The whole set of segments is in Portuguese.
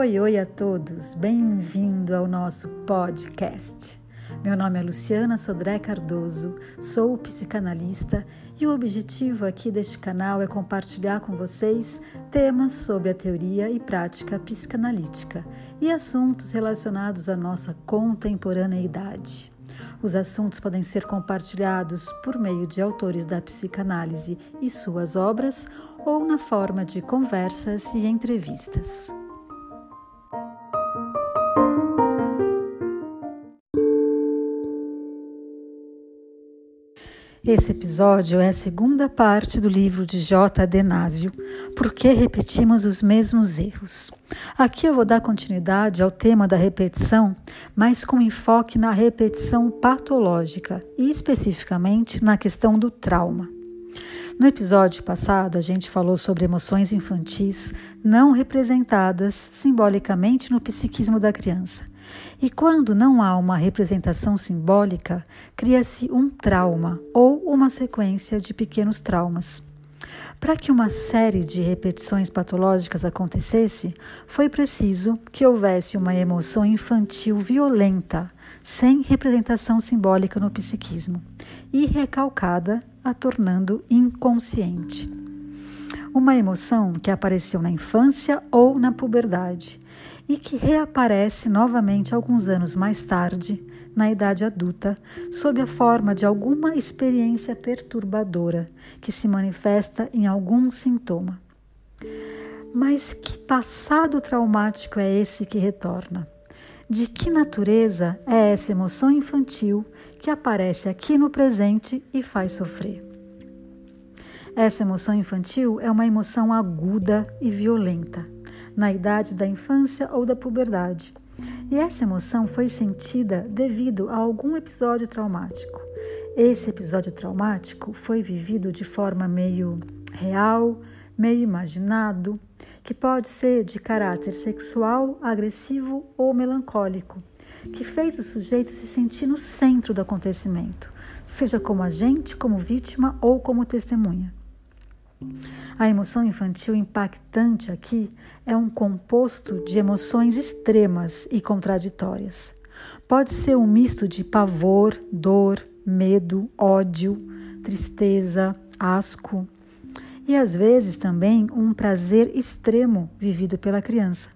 Oi, oi a todos, bem-vindo ao nosso podcast. Meu nome é Luciana Sodré Cardoso, sou psicanalista e o objetivo aqui deste canal é compartilhar com vocês temas sobre a teoria e prática psicanalítica e assuntos relacionados à nossa contemporaneidade. Os assuntos podem ser compartilhados por meio de autores da psicanálise e suas obras ou na forma de conversas e entrevistas. Esse episódio é a segunda parte do livro de J. Adenásio, Por que repetimos os mesmos erros? Aqui eu vou dar continuidade ao tema da repetição, mas com enfoque na repetição patológica e especificamente na questão do trauma. No episódio passado, a gente falou sobre emoções infantis não representadas simbolicamente no psiquismo da criança. E quando não há uma representação simbólica, cria-se um trauma ou uma sequência de pequenos traumas. Para que uma série de repetições patológicas acontecesse, foi preciso que houvesse uma emoção infantil violenta, sem representação simbólica no psiquismo, e recalcada, a tornando inconsciente. Uma emoção que apareceu na infância ou na puberdade e que reaparece novamente alguns anos mais tarde, na idade adulta, sob a forma de alguma experiência perturbadora que se manifesta em algum sintoma. Mas que passado traumático é esse que retorna? De que natureza é essa emoção infantil que aparece aqui no presente e faz sofrer? Essa emoção infantil é uma emoção aguda e violenta na idade da infância ou da puberdade. E essa emoção foi sentida devido a algum episódio traumático. Esse episódio traumático foi vivido de forma meio real, meio imaginado, que pode ser de caráter sexual, agressivo ou melancólico, que fez o sujeito se sentir no centro do acontecimento, seja como agente, como vítima ou como testemunha. A emoção infantil impactante aqui é um composto de emoções extremas e contraditórias. Pode ser um misto de pavor, dor, medo, ódio, tristeza, asco e às vezes também um prazer extremo vivido pela criança.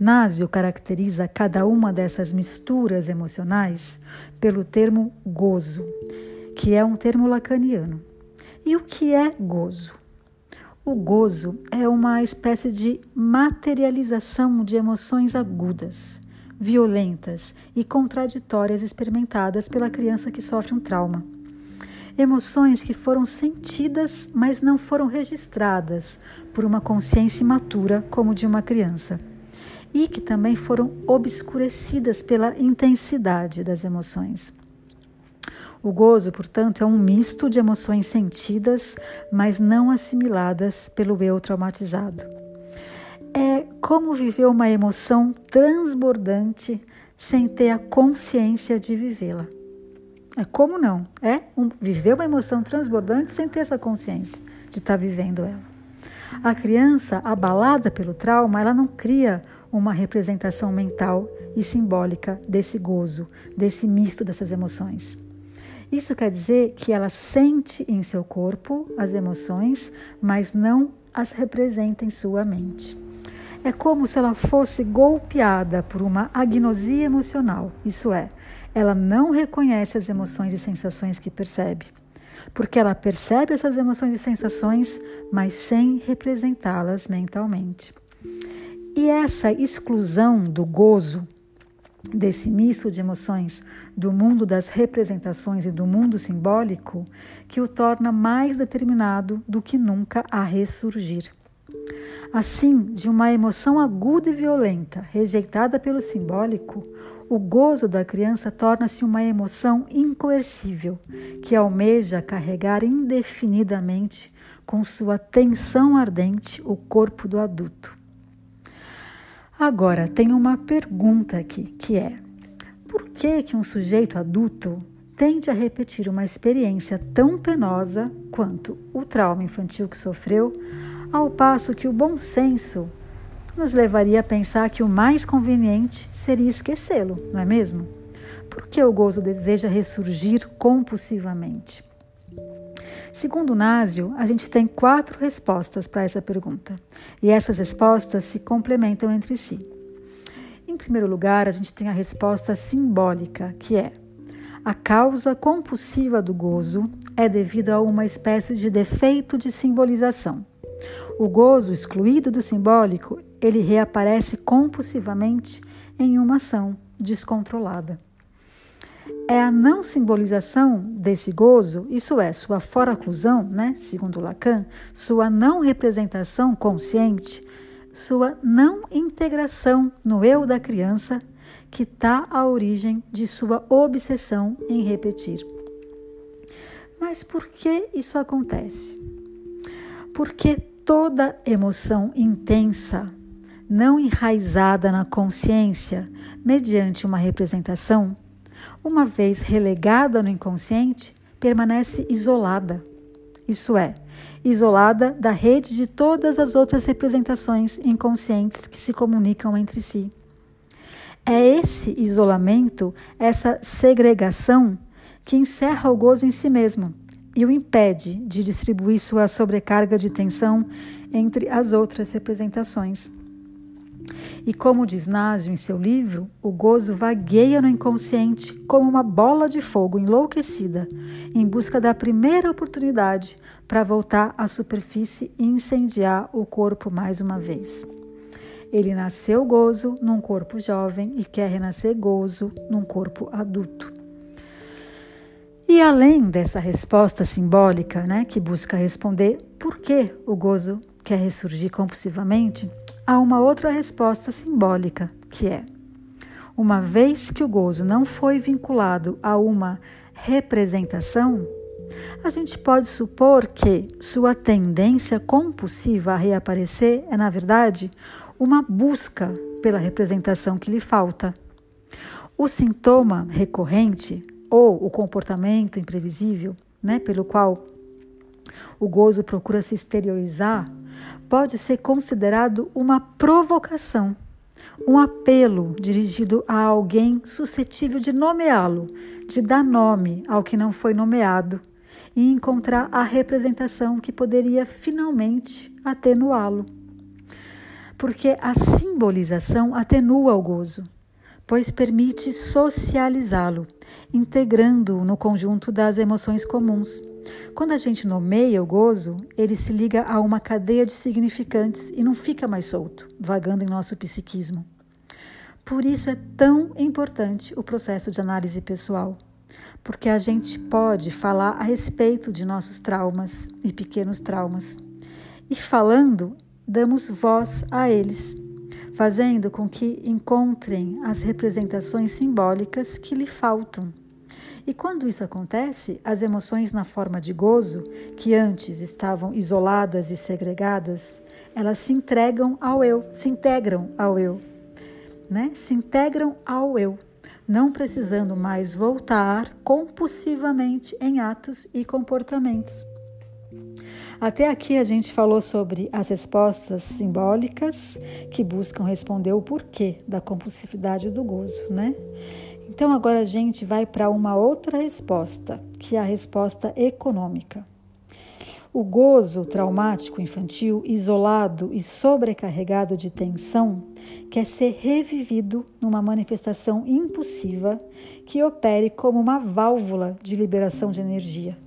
Násio caracteriza cada uma dessas misturas emocionais pelo termo gozo, que é um termo lacaniano. E o que é gozo? O gozo é uma espécie de materialização de emoções agudas, violentas e contraditórias experimentadas pela criança que sofre um trauma. Emoções que foram sentidas, mas não foram registradas por uma consciência imatura como de uma criança. E que também foram obscurecidas pela intensidade das emoções. O gozo, portanto, é um misto de emoções sentidas, mas não assimiladas pelo eu traumatizado. É como viver uma emoção transbordante sem ter a consciência de vivê-la. É como não? É um, viver uma emoção transbordante sem ter essa consciência de estar tá vivendo ela. A criança, abalada pelo trauma, ela não cria uma representação mental e simbólica desse gozo, desse misto dessas emoções. Isso quer dizer que ela sente em seu corpo as emoções, mas não as representa em sua mente. É como se ela fosse golpeada por uma agnosia emocional, isso é, ela não reconhece as emoções e sensações que percebe, porque ela percebe essas emoções e sensações, mas sem representá-las mentalmente. E essa exclusão do gozo desse misto de emoções do mundo das representações e do mundo simbólico que o torna mais determinado do que nunca a ressurgir. Assim, de uma emoção aguda e violenta, rejeitada pelo simbólico, o gozo da criança torna-se uma emoção incoercível, que almeja carregar indefinidamente com sua tensão ardente o corpo do adulto. Agora, tem uma pergunta aqui, que é: por que que um sujeito adulto tende a repetir uma experiência tão penosa quanto o trauma infantil que sofreu, ao passo que o bom senso nos levaria a pensar que o mais conveniente seria esquecê-lo, não é mesmo? Por que o gozo deseja ressurgir compulsivamente? Segundo Násio, a gente tem quatro respostas para essa pergunta, e essas respostas se complementam entre si. Em primeiro lugar, a gente tem a resposta simbólica, que é: a causa compulsiva do gozo é devido a uma espécie de defeito de simbolização. O gozo excluído do simbólico, ele reaparece compulsivamente em uma ação descontrolada. É a não simbolização desse gozo, isso é, sua foraclusão, né, segundo Lacan, sua não representação consciente, sua não integração no eu da criança, que está à origem de sua obsessão em repetir. Mas por que isso acontece? Porque toda emoção intensa, não enraizada na consciência, mediante uma representação, uma vez relegada no inconsciente, permanece isolada. Isso é, isolada da rede de todas as outras representações inconscientes que se comunicam entre si. É esse isolamento, essa segregação, que encerra o gozo em si mesmo e o impede de distribuir sua sobrecarga de tensão entre as outras representações. E como diz Násio em seu livro, o gozo vagueia no inconsciente como uma bola de fogo enlouquecida, em busca da primeira oportunidade para voltar à superfície e incendiar o corpo mais uma vez. Ele nasceu gozo num corpo jovem e quer renascer gozo num corpo adulto. E além dessa resposta simbólica, né, que busca responder por que o gozo quer ressurgir compulsivamente, há uma outra resposta simbólica, que é: uma vez que o gozo não foi vinculado a uma representação, a gente pode supor que sua tendência compulsiva a reaparecer é, na verdade, uma busca pela representação que lhe falta. O sintoma recorrente ou o comportamento imprevisível, né, pelo qual o gozo procura se exteriorizar, pode ser considerado uma provocação, um apelo dirigido a alguém suscetível de nomeá-lo, de dar nome ao que não foi nomeado e encontrar a representação que poderia finalmente atenuá-lo. Porque a simbolização atenua o gozo, pois permite socializá-lo, integrando-o no conjunto das emoções comuns. Quando a gente nomeia o gozo, ele se liga a uma cadeia de significantes e não fica mais solto, vagando em nosso psiquismo. Por isso é tão importante o processo de análise pessoal, porque a gente pode falar a respeito de nossos traumas e pequenos traumas. E falando, damos voz a eles, fazendo com que encontrem as representações simbólicas que lhe faltam e quando isso acontece, as emoções na forma de gozo, que antes estavam isoladas e segregadas, elas se entregam ao eu, se integram ao eu, né? Se integram ao eu, não precisando mais voltar compulsivamente em atos e comportamentos. Até aqui a gente falou sobre as respostas simbólicas que buscam responder o porquê da compulsividade do gozo, né? Então agora a gente vai para uma outra resposta, que é a resposta econômica. O gozo traumático infantil, isolado e sobrecarregado de tensão, quer ser revivido numa manifestação impulsiva que opere como uma válvula de liberação de energia.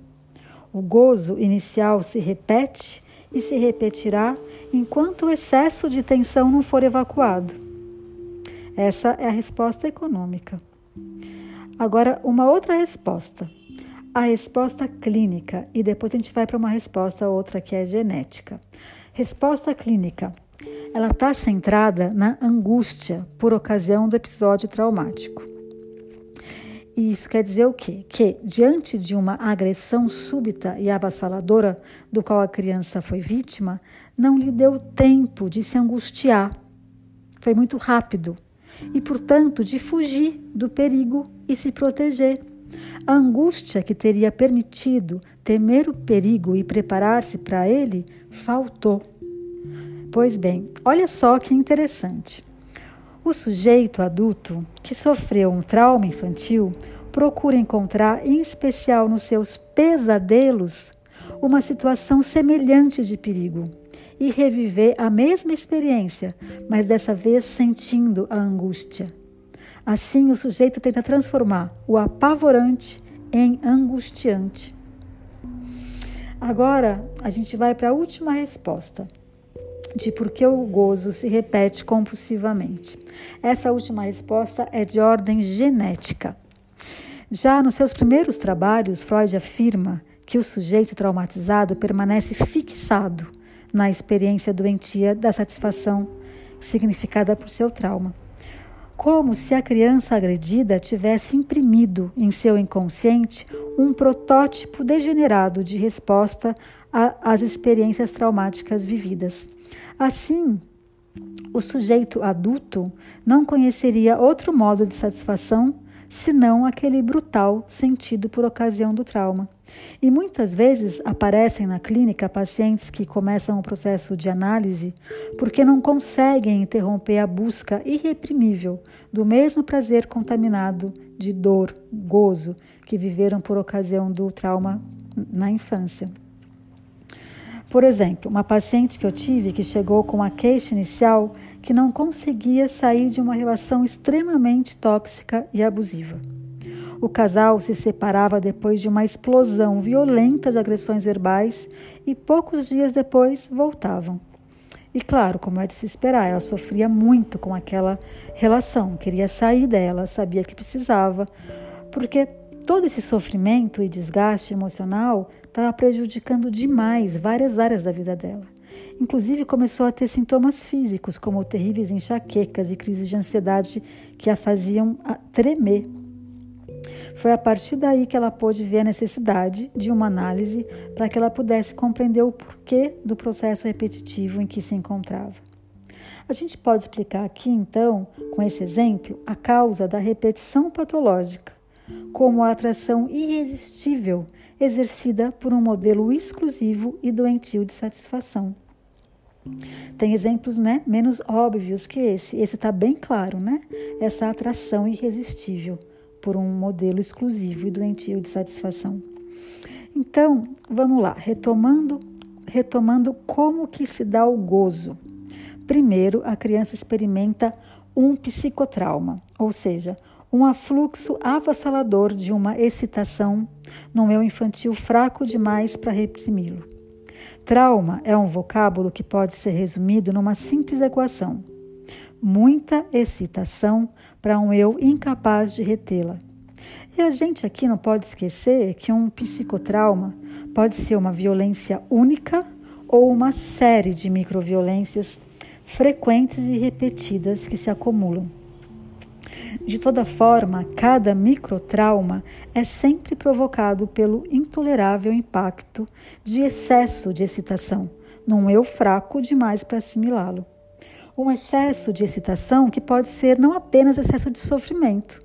O gozo inicial se repete e se repetirá enquanto o excesso de tensão não for evacuado. Essa é a resposta econômica. Agora, uma outra resposta. A resposta clínica, e depois a gente vai para uma resposta outra que é genética. Resposta clínica. Ela está centrada na angústia por ocasião do episódio traumático. E isso quer dizer o quê? Que, diante de uma agressão súbita e avassaladora do qual a criança foi vítima, não lhe deu tempo de se angustiar. Foi muito rápido e, portanto, de fugir do perigo e se proteger. A angústia que teria permitido temer o perigo e preparar-se para ele faltou. Pois bem, olha só que interessante. O sujeito adulto que sofreu um trauma infantil procura encontrar, em especial nos seus pesadelos, uma situação semelhante de perigo e reviver a mesma experiência, mas dessa vez sentindo a angústia. Assim, o sujeito tenta transformar o apavorante em angustiante. Agora, a gente vai para a última resposta de por que o gozo se repete compulsivamente. Essa última resposta é de ordem genética. Já nos seus primeiros trabalhos, Freud afirma que o sujeito traumatizado permanece fixado na experiência doentia da satisfação significada por seu trauma como se a criança agredida tivesse imprimido em seu inconsciente um protótipo degenerado de resposta às experiências traumáticas vividas. Assim, o sujeito adulto não conheceria outro modo de satisfação senão aquele brutal sentido por ocasião do trauma. E muitas vezes aparecem na clínica pacientes que começam o processo de análise porque não conseguem interromper a busca irreprimível do mesmo prazer contaminado de dor, gozo que viveram por ocasião do trauma na infância. Por exemplo, uma paciente que eu tive que chegou com a queixa inicial que não conseguia sair de uma relação extremamente tóxica e abusiva. O casal se separava depois de uma explosão violenta de agressões verbais e poucos dias depois voltavam. E claro, como é de se esperar, ela sofria muito com aquela relação, queria sair dela, sabia que precisava, porque todo esse sofrimento e desgaste emocional estava prejudicando demais várias áreas da vida dela. Inclusive, começou a ter sintomas físicos, como terríveis enxaquecas e crises de ansiedade que a faziam tremer. Foi a partir daí que ela pôde ver a necessidade de uma análise para que ela pudesse compreender o porquê do processo repetitivo em que se encontrava. A gente pode explicar aqui, então, com esse exemplo, a causa da repetição patológica, como a atração irresistível exercida por um modelo exclusivo e doentio de satisfação. Tem exemplos né, menos óbvios que esse. Esse está bem claro, né? Essa atração irresistível por um modelo exclusivo e doentio de satisfação. Então, vamos lá, retomando, retomando como que se dá o gozo. Primeiro, a criança experimenta um psicotrauma, ou seja, um afluxo avassalador de uma excitação no meu infantil fraco demais para reprimi-lo. Trauma é um vocábulo que pode ser resumido numa simples equação: muita excitação para um eu incapaz de retê-la. E a gente aqui não pode esquecer que um psicotrauma pode ser uma violência única ou uma série de microviolências frequentes e repetidas que se acumulam. De toda forma, cada microtrauma é sempre provocado pelo intolerável impacto de excesso de excitação, num eu fraco demais para assimilá-lo. Um excesso de excitação que pode ser não apenas excesso de sofrimento.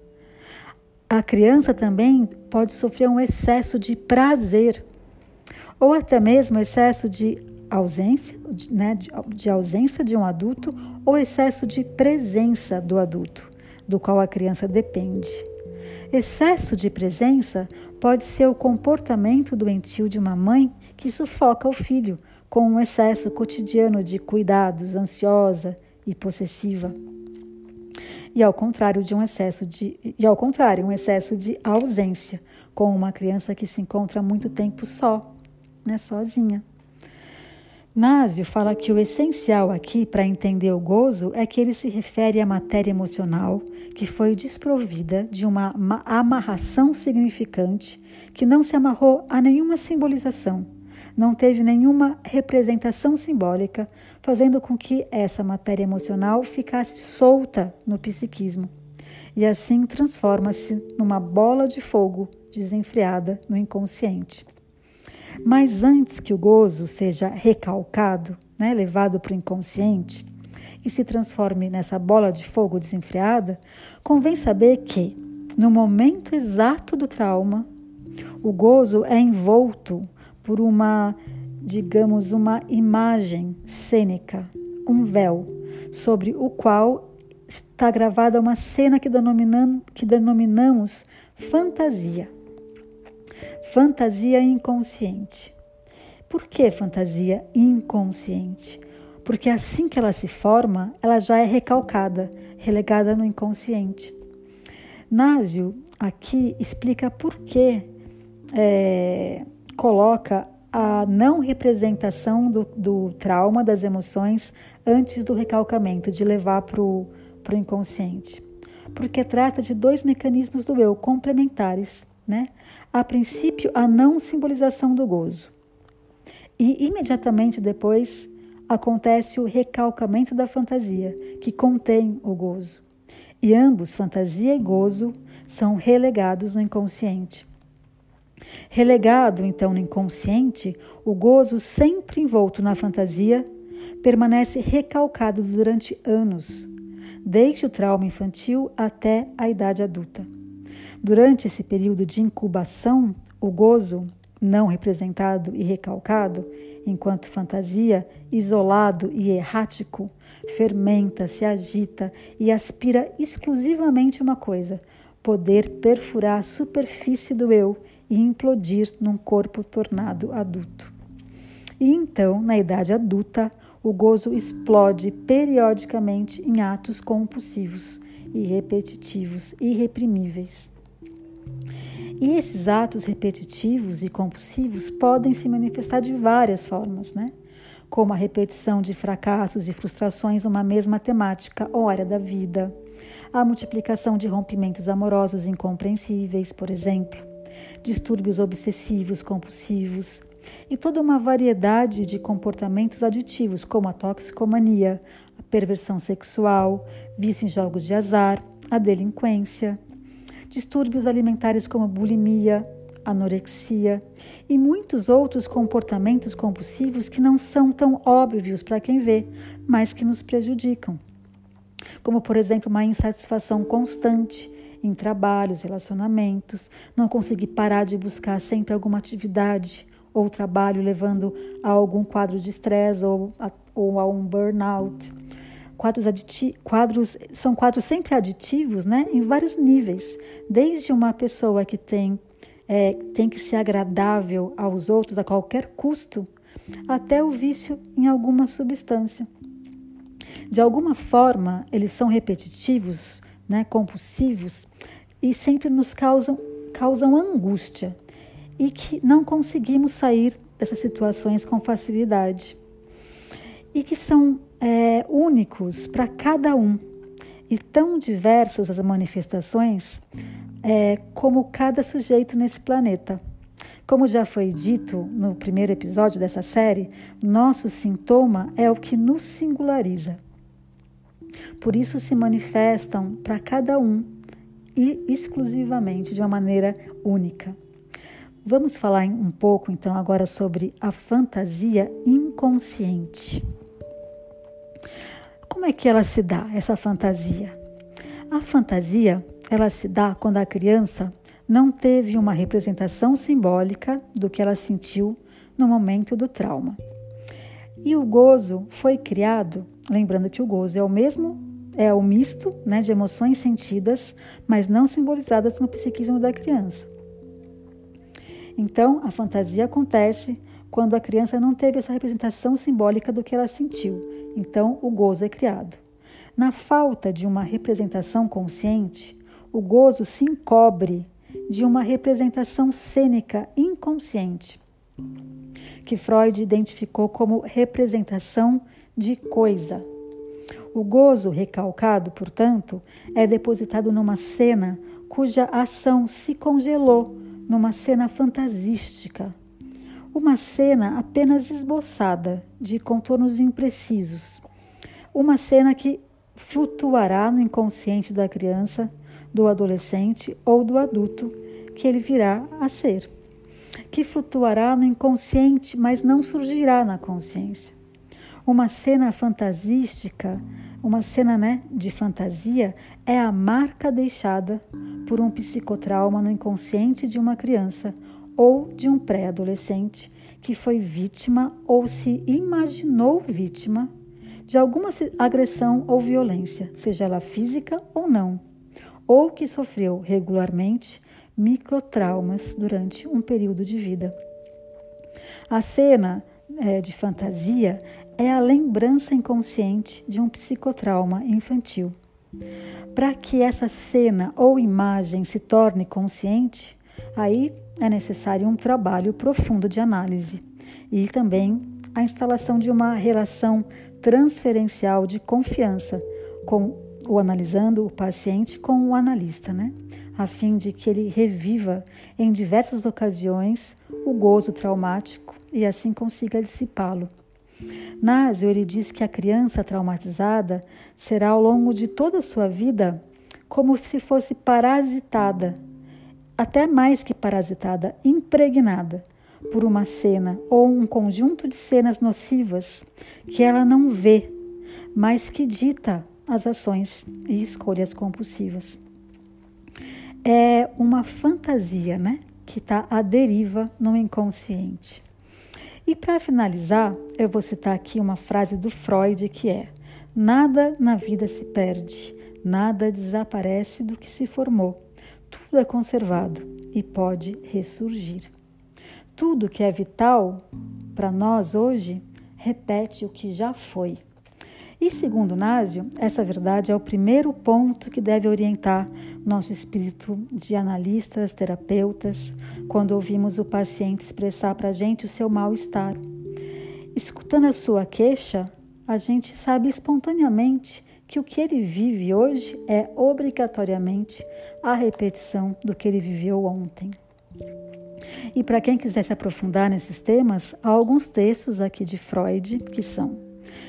A criança também pode sofrer um excesso de prazer, ou até mesmo excesso de ausência, né, de ausência de um adulto, ou excesso de presença do adulto do qual a criança depende. Excesso de presença pode ser o comportamento doentio de uma mãe que sufoca o filho com um excesso cotidiano de cuidados, ansiosa e possessiva. E ao contrário de um excesso de e ao contrário, um excesso de ausência, com uma criança que se encontra muito tempo só, né, sozinha. Násio fala que o essencial aqui para entender o gozo é que ele se refere à matéria emocional que foi desprovida de uma amarração significante, que não se amarrou a nenhuma simbolização, não teve nenhuma representação simbólica, fazendo com que essa matéria emocional ficasse solta no psiquismo. E assim transforma-se numa bola de fogo desenfreada no inconsciente. Mas antes que o gozo seja recalcado, né, levado para o inconsciente, e se transforme nessa bola de fogo desenfreada, convém saber que, no momento exato do trauma, o gozo é envolto por uma, digamos, uma imagem cênica, um véu, sobre o qual está gravada uma cena que, que denominamos fantasia. Fantasia inconsciente. Por que fantasia inconsciente? Porque assim que ela se forma, ela já é recalcada, relegada no inconsciente. Násio aqui explica por que é, coloca a não representação do, do, trauma, das emoções, antes do recalcamento, de levar para o inconsciente. Porque trata de dois mecanismos do eu complementares. Né? A princípio, a não simbolização do gozo. E imediatamente depois acontece o recalcamento da fantasia, que contém o gozo. E ambos, fantasia e gozo, são relegados no inconsciente. Relegado, então, no inconsciente, o gozo, sempre envolto na fantasia, permanece recalcado durante anos, desde o trauma infantil até a idade adulta. Durante esse período de incubação, o gozo, não representado e recalcado, enquanto fantasia, isolado e errático, fermenta, se agita e aspira exclusivamente uma coisa: poder perfurar a superfície do eu e implodir num corpo tornado adulto. E então, na idade adulta, o gozo explode periodicamente em atos compulsivos e repetitivos, irreprimíveis. E esses atos repetitivos e compulsivos podem se manifestar de várias formas, né? Como a repetição de fracassos e frustrações numa mesma temática ou área da vida, a multiplicação de rompimentos amorosos incompreensíveis, por exemplo, distúrbios obsessivos compulsivos. E toda uma variedade de comportamentos aditivos, como a toxicomania, a perversão sexual, vício em jogos de azar, a delinquência, distúrbios alimentares como bulimia, anorexia e muitos outros comportamentos compulsivos que não são tão óbvios para quem vê, mas que nos prejudicam. Como, por exemplo, uma insatisfação constante em trabalhos, relacionamentos, não conseguir parar de buscar sempre alguma atividade ou trabalho levando a algum quadro de estresse ou, ou a um burnout. Quadros, quadros são quadros sempre aditivos, né, em vários níveis, desde uma pessoa que tem é, tem que ser agradável aos outros a qualquer custo, até o vício em alguma substância. De alguma forma, eles são repetitivos, né, compulsivos e sempre nos causam, causam angústia e que não conseguimos sair dessas situações com facilidade e que são é, únicos para cada um e tão diversas as manifestações é, como cada sujeito nesse planeta. Como já foi dito no primeiro episódio dessa série, nosso sintoma é o que nos singulariza. Por isso se manifestam para cada um e exclusivamente de uma maneira única. Vamos falar um pouco então agora sobre a fantasia inconsciente. Como é que ela se dá, essa fantasia? A fantasia, ela se dá quando a criança não teve uma representação simbólica do que ela sentiu no momento do trauma. E o gozo foi criado, lembrando que o gozo é o mesmo, é o misto né, de emoções sentidas, mas não simbolizadas no psiquismo da criança. Então, a fantasia acontece quando a criança não teve essa representação simbólica do que ela sentiu. Então, o gozo é criado. Na falta de uma representação consciente, o gozo se encobre de uma representação cênica inconsciente que Freud identificou como representação de coisa. O gozo recalcado, portanto, é depositado numa cena cuja ação se congelou numa cena fantasística. Uma cena apenas esboçada, de contornos imprecisos. Uma cena que flutuará no inconsciente da criança, do adolescente ou do adulto que ele virá a ser que flutuará no inconsciente, mas não surgirá na consciência. Uma cena fantasística, uma cena né, de fantasia, é a marca deixada por um psicotrauma no inconsciente de uma criança ou de um pré-adolescente que foi vítima ou se imaginou vítima, de alguma agressão ou violência, seja ela física ou não, ou que sofreu regularmente microtraumas durante um período de vida. A cena é, de fantasia é a lembrança inconsciente de um psicotrauma infantil. Para que essa cena ou imagem se torne consciente, aí é necessário um trabalho profundo de análise e também a instalação de uma relação transferencial de confiança com o analisando o paciente com o analista, né? A fim de que ele reviva em diversas ocasiões o gozo traumático e assim consiga dissipá-lo. Násio ele diz que a criança traumatizada será ao longo de toda a sua vida como se fosse parasitada, até mais que parasitada, impregnada por uma cena ou um conjunto de cenas nocivas que ela não vê, mas que dita as ações e escolhas compulsivas. É uma fantasia, né, que está à deriva no inconsciente. E para finalizar, eu vou citar aqui uma frase do Freud que é: Nada na vida se perde, nada desaparece do que se formou. Tudo é conservado e pode ressurgir. Tudo que é vital para nós hoje repete o que já foi. E segundo Násio, essa verdade é o primeiro ponto que deve orientar nosso espírito de analistas, terapeutas, quando ouvimos o paciente expressar para a gente o seu mal-estar. Escutando a sua queixa, a gente sabe espontaneamente que o que ele vive hoje é obrigatoriamente a repetição do que ele viveu ontem. E para quem quiser se aprofundar nesses temas, há alguns textos aqui de Freud que são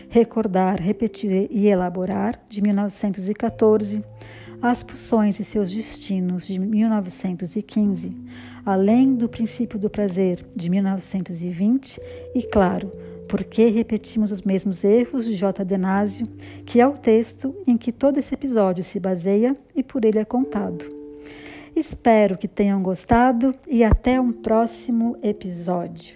Recordar, Repetir e Elaborar, de 1914, As Pulsões e Seus Destinos, de 1915, Além do Princípio do Prazer, de 1920, e, claro, por que repetimos os mesmos erros de J. Denásio, que é o texto em que todo esse episódio se baseia e por ele é contado? Espero que tenham gostado e até um próximo episódio.